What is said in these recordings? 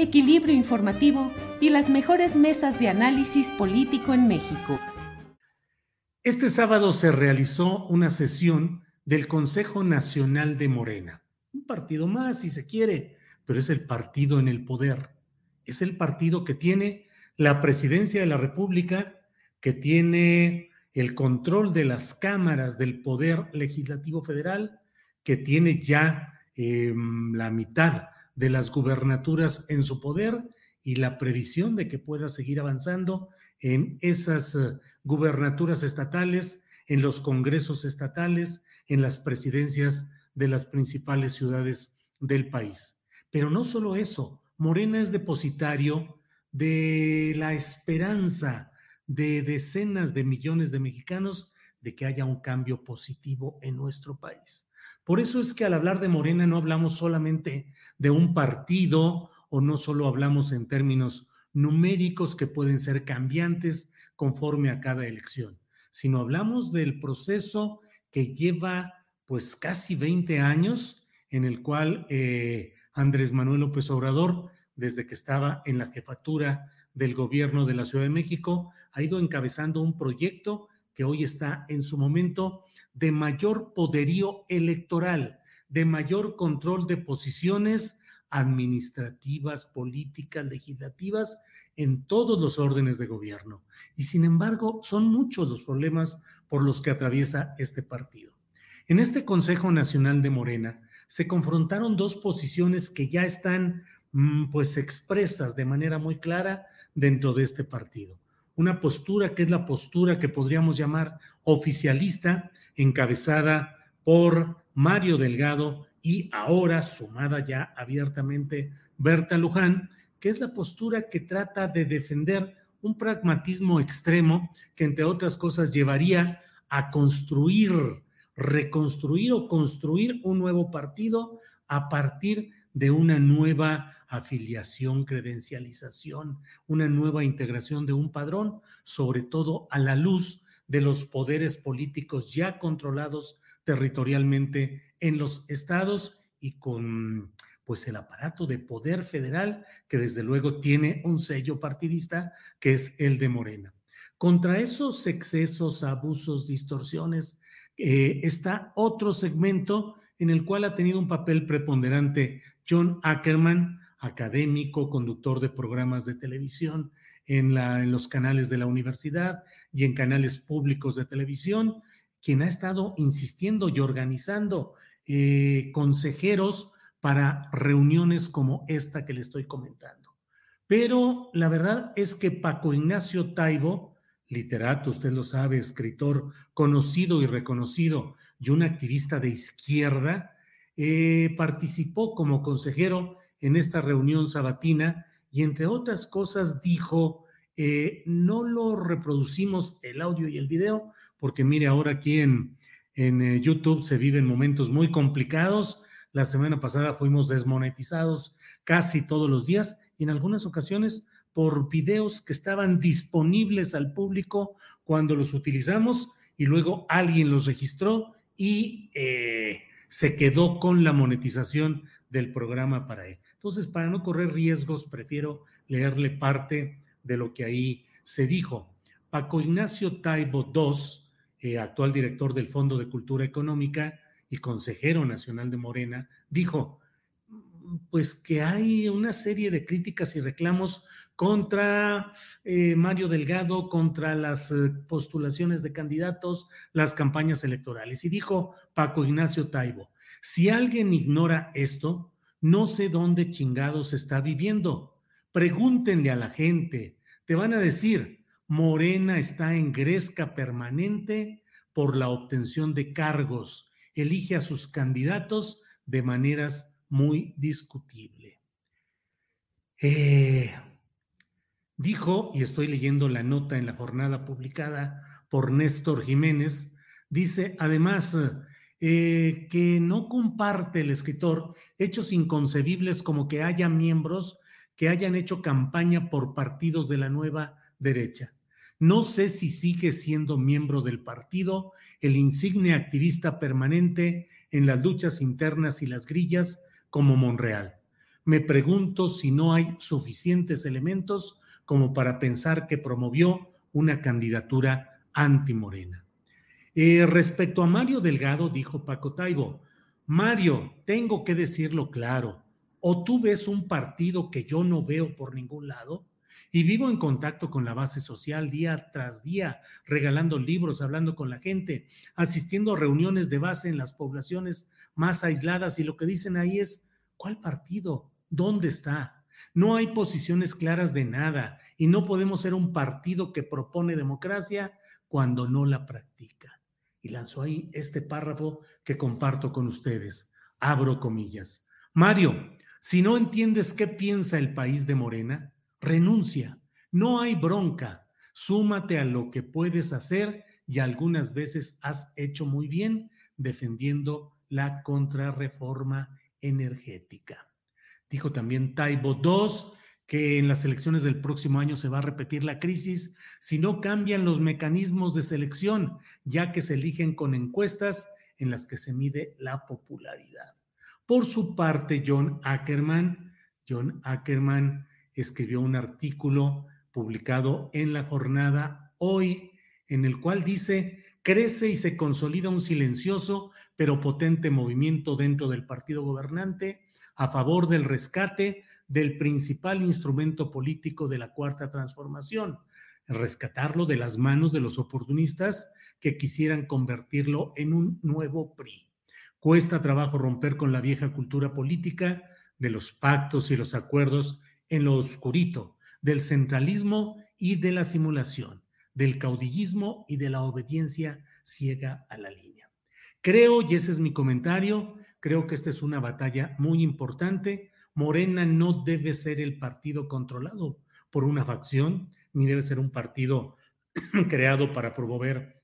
equilibrio informativo y las mejores mesas de análisis político en México. Este sábado se realizó una sesión del Consejo Nacional de Morena. Un partido más, si se quiere, pero es el partido en el poder. Es el partido que tiene la presidencia de la República, que tiene el control de las cámaras del Poder Legislativo Federal, que tiene ya eh, la mitad de las gubernaturas en su poder y la previsión de que pueda seguir avanzando en esas uh, gubernaturas estatales, en los congresos estatales, en las presidencias de las principales ciudades del país. Pero no solo eso, Morena es depositario de la esperanza de decenas de millones de mexicanos de que haya un cambio positivo en nuestro país. Por eso es que al hablar de Morena no hablamos solamente de un partido o no solo hablamos en términos numéricos que pueden ser cambiantes conforme a cada elección, sino hablamos del proceso que lleva pues casi 20 años en el cual eh, Andrés Manuel López Obrador, desde que estaba en la jefatura del gobierno de la Ciudad de México, ha ido encabezando un proyecto que hoy está en su momento de mayor poderío electoral, de mayor control de posiciones administrativas, políticas, legislativas, en todos los órdenes de gobierno. Y sin embargo, son muchos los problemas por los que atraviesa este partido. En este Consejo Nacional de Morena se confrontaron dos posiciones que ya están mm, pues expresas de manera muy clara dentro de este partido. Una postura que es la postura que podríamos llamar oficialista, encabezada por Mario Delgado y ahora sumada ya abiertamente Berta Luján, que es la postura que trata de defender un pragmatismo extremo que entre otras cosas llevaría a construir, reconstruir o construir un nuevo partido a partir de una nueva afiliación, credencialización, una nueva integración de un padrón, sobre todo a la luz de los poderes políticos ya controlados territorialmente en los estados y con pues el aparato de poder federal que desde luego tiene un sello partidista que es el de Morena. Contra esos excesos, abusos, distorsiones, eh, está otro segmento en el cual ha tenido un papel preponderante John Ackerman, académico, conductor de programas de televisión, en, los canales de la universidad y en canales públicos de televisión, quien ha estado insistiendo y organizando eh, consejeros para reuniones como esta que le estoy comentando. Pero la verdad es que Paco Ignacio Taibo, literato, usted lo sabe, escritor conocido y reconocido y un activista de izquierda, eh, participó como consejero en esta reunión sabatina y entre otras cosas dijo, eh, no lo reproducimos el audio y el video, porque mire, ahora aquí en, en eh, YouTube se viven momentos muy complicados. La semana pasada fuimos desmonetizados casi todos los días y en algunas ocasiones por videos que estaban disponibles al público cuando los utilizamos y luego alguien los registró y eh, se quedó con la monetización del programa para él. Entonces, para no correr riesgos, prefiero leerle parte de lo que ahí se dijo. Paco Ignacio Taibo II, eh, actual director del Fondo de Cultura Económica y consejero nacional de Morena, dijo, pues que hay una serie de críticas y reclamos contra eh, Mario Delgado, contra las eh, postulaciones de candidatos, las campañas electorales. Y dijo Paco Ignacio Taibo, si alguien ignora esto, no sé dónde chingados está viviendo. Pregúntenle a la gente, te van a decir, Morena está en gresca permanente por la obtención de cargos, elige a sus candidatos de maneras muy discutible. Eh, dijo, y estoy leyendo la nota en la jornada publicada por Néstor Jiménez, dice además eh, que no comparte el escritor hechos inconcebibles como que haya miembros que hayan hecho campaña por partidos de la nueva derecha. No sé si sigue siendo miembro del partido, el insigne activista permanente en las luchas internas y las grillas como Monreal. Me pregunto si no hay suficientes elementos como para pensar que promovió una candidatura anti-morena. Eh, respecto a Mario Delgado, dijo Paco Taibo, Mario, tengo que decirlo claro, o tú ves un partido que yo no veo por ningún lado, y vivo en contacto con la base social día tras día, regalando libros, hablando con la gente, asistiendo a reuniones de base en las poblaciones más aisladas y lo que dicen ahí es, ¿cuál partido? ¿Dónde está? No hay posiciones claras de nada y no podemos ser un partido que propone democracia cuando no la practica. Y lanzó ahí este párrafo que comparto con ustedes. Abro comillas. Mario, si no entiendes qué piensa el país de Morena, renuncia. No hay bronca. Súmate a lo que puedes hacer y algunas veces has hecho muy bien defendiendo la contrarreforma energética. Dijo también Taibo II que en las elecciones del próximo año se va a repetir la crisis si no cambian los mecanismos de selección, ya que se eligen con encuestas en las que se mide la popularidad. Por su parte, John Ackerman, John Ackerman escribió un artículo publicado en la jornada hoy, en el cual dice, crece y se consolida un silencioso pero potente movimiento dentro del partido gobernante a favor del rescate del principal instrumento político de la cuarta transformación, rescatarlo de las manos de los oportunistas que quisieran convertirlo en un nuevo PRI. Cuesta trabajo romper con la vieja cultura política de los pactos y los acuerdos en lo oscurito, del centralismo y de la simulación, del caudillismo y de la obediencia ciega a la línea. Creo, y ese es mi comentario, creo que esta es una batalla muy importante. Morena no debe ser el partido controlado por una facción, ni debe ser un partido creado para promover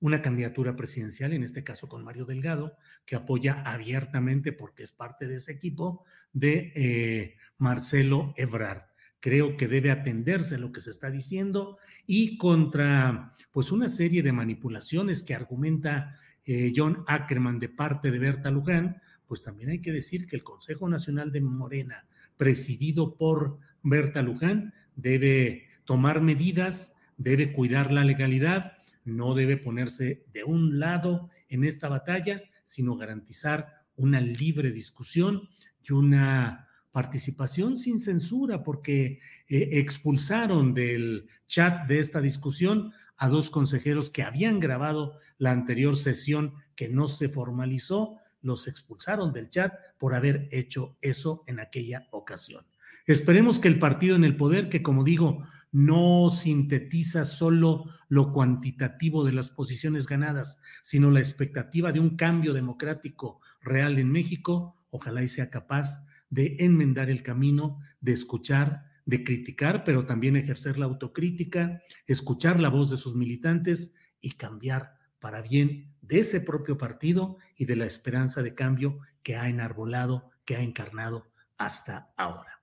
una candidatura presidencial, en este caso con Mario Delgado, que apoya abiertamente, porque es parte de ese equipo, de eh, Marcelo Ebrard. Creo que debe atenderse lo que se está diciendo y contra pues una serie de manipulaciones que argumenta eh, John Ackerman de parte de Berta Luján, pues también hay que decir que el Consejo Nacional de Morena, presidido por Berta Luján, debe tomar medidas, debe cuidar la legalidad no debe ponerse de un lado en esta batalla, sino garantizar una libre discusión y una participación sin censura, porque eh, expulsaron del chat de esta discusión a dos consejeros que habían grabado la anterior sesión que no se formalizó, los expulsaron del chat por haber hecho eso en aquella ocasión. Esperemos que el partido en el poder, que como digo, no sintetiza solo lo cuantitativo de las posiciones ganadas, sino la expectativa de un cambio democrático real en México, ojalá y sea capaz de enmendar el camino, de escuchar, de criticar, pero también ejercer la autocrítica, escuchar la voz de sus militantes y cambiar para bien de ese propio partido y de la esperanza de cambio que ha enarbolado, que ha encarnado hasta ahora.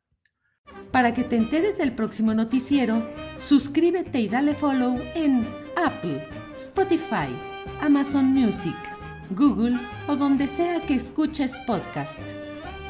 Para que te enteres del próximo noticiero, suscríbete y dale follow en Apple, Spotify, Amazon Music, Google o donde sea que escuches podcast.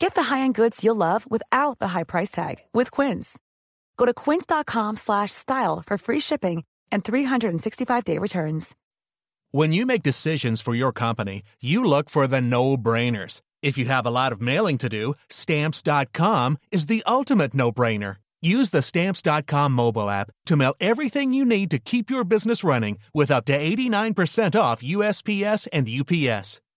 Get the high-end goods you'll love without the high price tag with Quince. Go to quince.com/style for free shipping and 365-day returns. When you make decisions for your company, you look for the no-brainers. If you have a lot of mailing to do, stamps.com is the ultimate no-brainer. Use the stamps.com mobile app to mail everything you need to keep your business running with up to 89% off USPS and UPS.